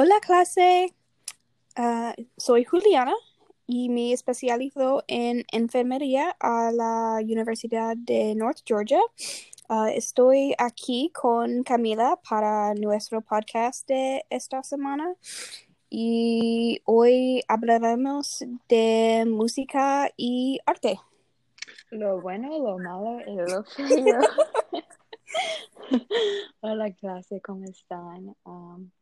Hola clase, Ah, soy Juliana y me especializo en enfermería a la Universidad de North Georgia. Ah, estoy aquí con Camila para nuestro podcast de esta semana y hoy hablaremos de música y arte. Lo bueno, lo malo y lo feo. Hola clase, ¿cómo están? Um,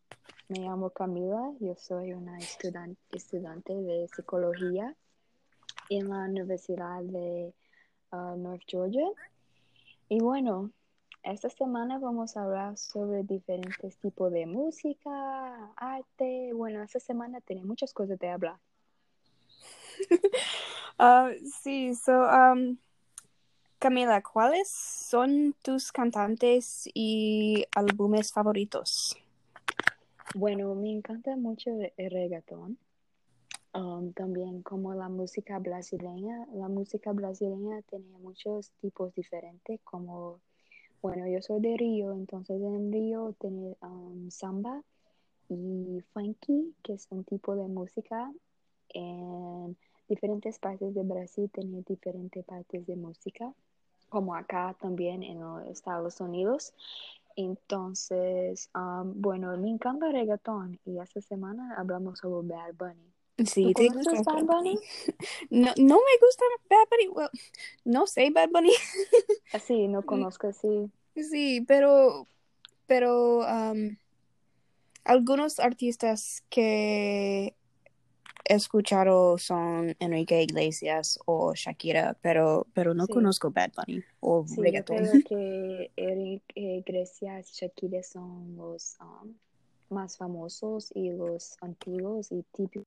me llamo Camila, yo soy una estudiante de psicología en la Universidad de uh, North Georgia. Y bueno, esta semana vamos a hablar sobre diferentes tipos de música, arte. Bueno, esta semana tiene muchas cosas de hablar. Ah, sí, so, um, Camila, ¿cuáles son tus cantantes y álbumes favoritos? Bueno, me encanta mucho el reggaetón. Um, también como la música brasileña. La música brasileña tiene muchos tipos diferentes, como, bueno, yo soy de Río, entonces en Río tiene um, samba y funky, que es un tipo de música. En diferentes partes de Brasil tiene diferentes partes de música, como acá también en los Estados Unidos. Entonces, um, bueno, me encanta el reggaetón y esta semana hablamos sobre Bad Bunny. Sí, ¿Tú ¿te gusta Bad Bunny? No, no me gusta Bad Bunny. Well, no sé Bad Bunny. Sí, no conozco, sí. Sí, pero, pero um, algunos artistas que escuchado son Enrique Iglesias o Shakira, pero, pero no Sí. conozco Bad Bunny o Sí, yo reggaeton. creo que eh, Iglesias y Shakira son los um, más famosos y los antiguos y típicos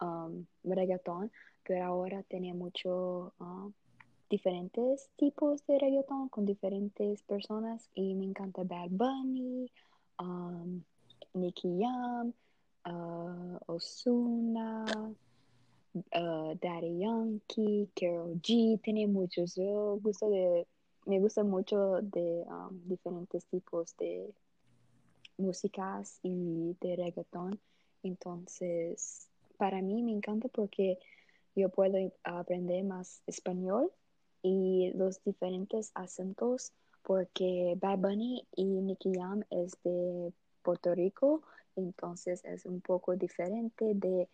um, reggaetón, pero ahora tiene mucho um, diferentes tipos de reggaetón con diferentes personas y me encanta Bad Bunny, um, Nicky Jam, uh, Ozuna, uh, Daddy Yankee, Karol G, tiene muchos. Yo gusto de, me gusta mucho de um, diferentes tipos de músicas y de reggaetón. Entonces, para mí me encanta porque yo puedo aprender más español y los diferentes acentos porque Bad Bunny y Nicky Jam es de Puerto Rico, entonces es un poco diferente de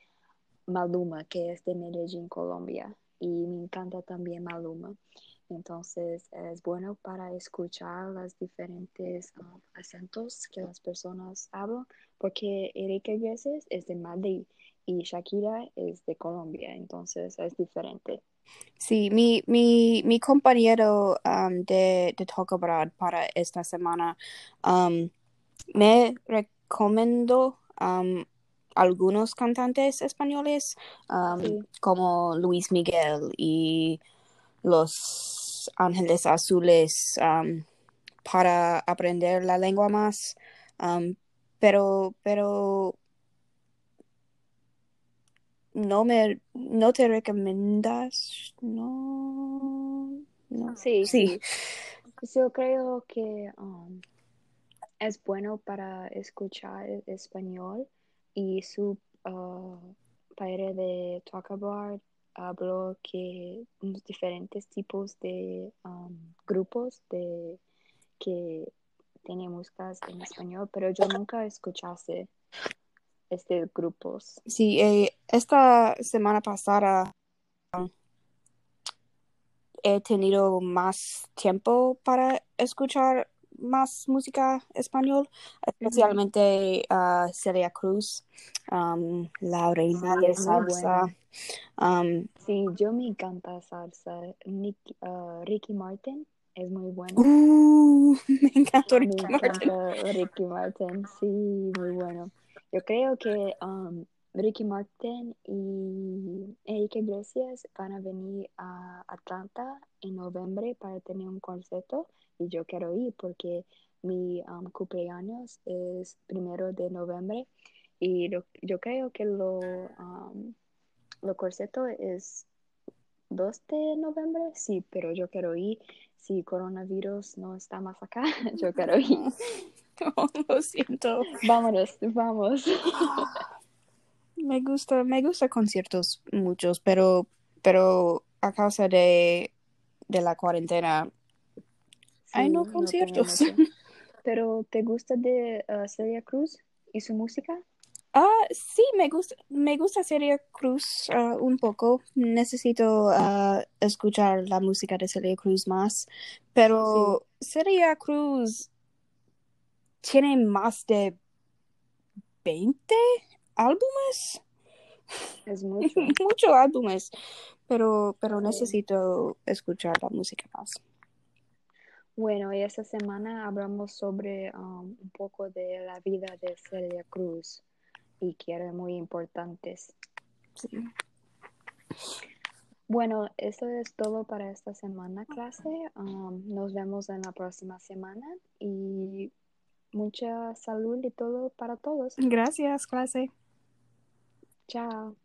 Maluma, que es de Medellín, Colombia, y me encanta también Maluma. Entonces es bueno para escuchar los diferentes um, acentos que las personas hablan, porque Erika Iglesias es de Madrid y Shakira es de Colombia, entonces es diferente. Sí, mi, mi, mi compañero um, de, de Talk para esta semana um, me recomendó um, algunos cantantes españoles um, Sí. como Luis Miguel y Los Ángeles Azules um, para aprender la lengua más. Pero, pero no me, no te recomiendas, no, no. Sí, Sí. sí. Yo creo que um, es bueno para escuchar el español y su uh, padre de Talk About habló que diferentes tipos de um, grupos de que tienen músicas en español, pero yo nunca escuchaste este grupos. Sí, eh, esta semana pasada um, he tenido más tiempo para escuchar más música español, especialmente uh, Celia Cruz, um, la reina Sí, de muy salsa. Um, Sí, yo me encanta salsa. Nick- uh, Ricky Martin es muy bueno. uh, me encantó Me Ricky Martin. encanta Ricky Martin, sí, muy bueno. Yo creo que um, Ricky Martin y Enrique Iglesias van a venir a Atlanta en noviembre para tener un concierto y yo quiero ir porque mi um, cumpleaños es primero de noviembre y lo- yo creo que lo, um, lo concierto es 2 de noviembre, sí, pero yo quiero ir. Si coronavirus no está más acá, yo quiero ir. Oh, lo siento. Vámonos, vamos. Me gusta, me gusta conciertos muchos, pero, pero a causa de, de la cuarentena hay Sí, no no conciertos. Pero ¿te gusta de uh, Celia Cruz y su música? Ah, sí, me gusta, me gusta Celia Cruz ah, un poco. Necesito ah, escuchar la música de Celia Cruz más, pero Celia Cruz tiene más de 20 álbumes, Es mucho. muchos álbumes, pero, pero Sí. necesito escuchar la música más. Bueno, y esta semana hablamos sobre um, un poco de la vida de Celia Cruz y que eran muy importantes. Sí. Bueno, eso es todo para esta semana, clase. Um, nos vemos en la próxima semana y mucha salud y todo para todos. Gracias, clase. Tchau.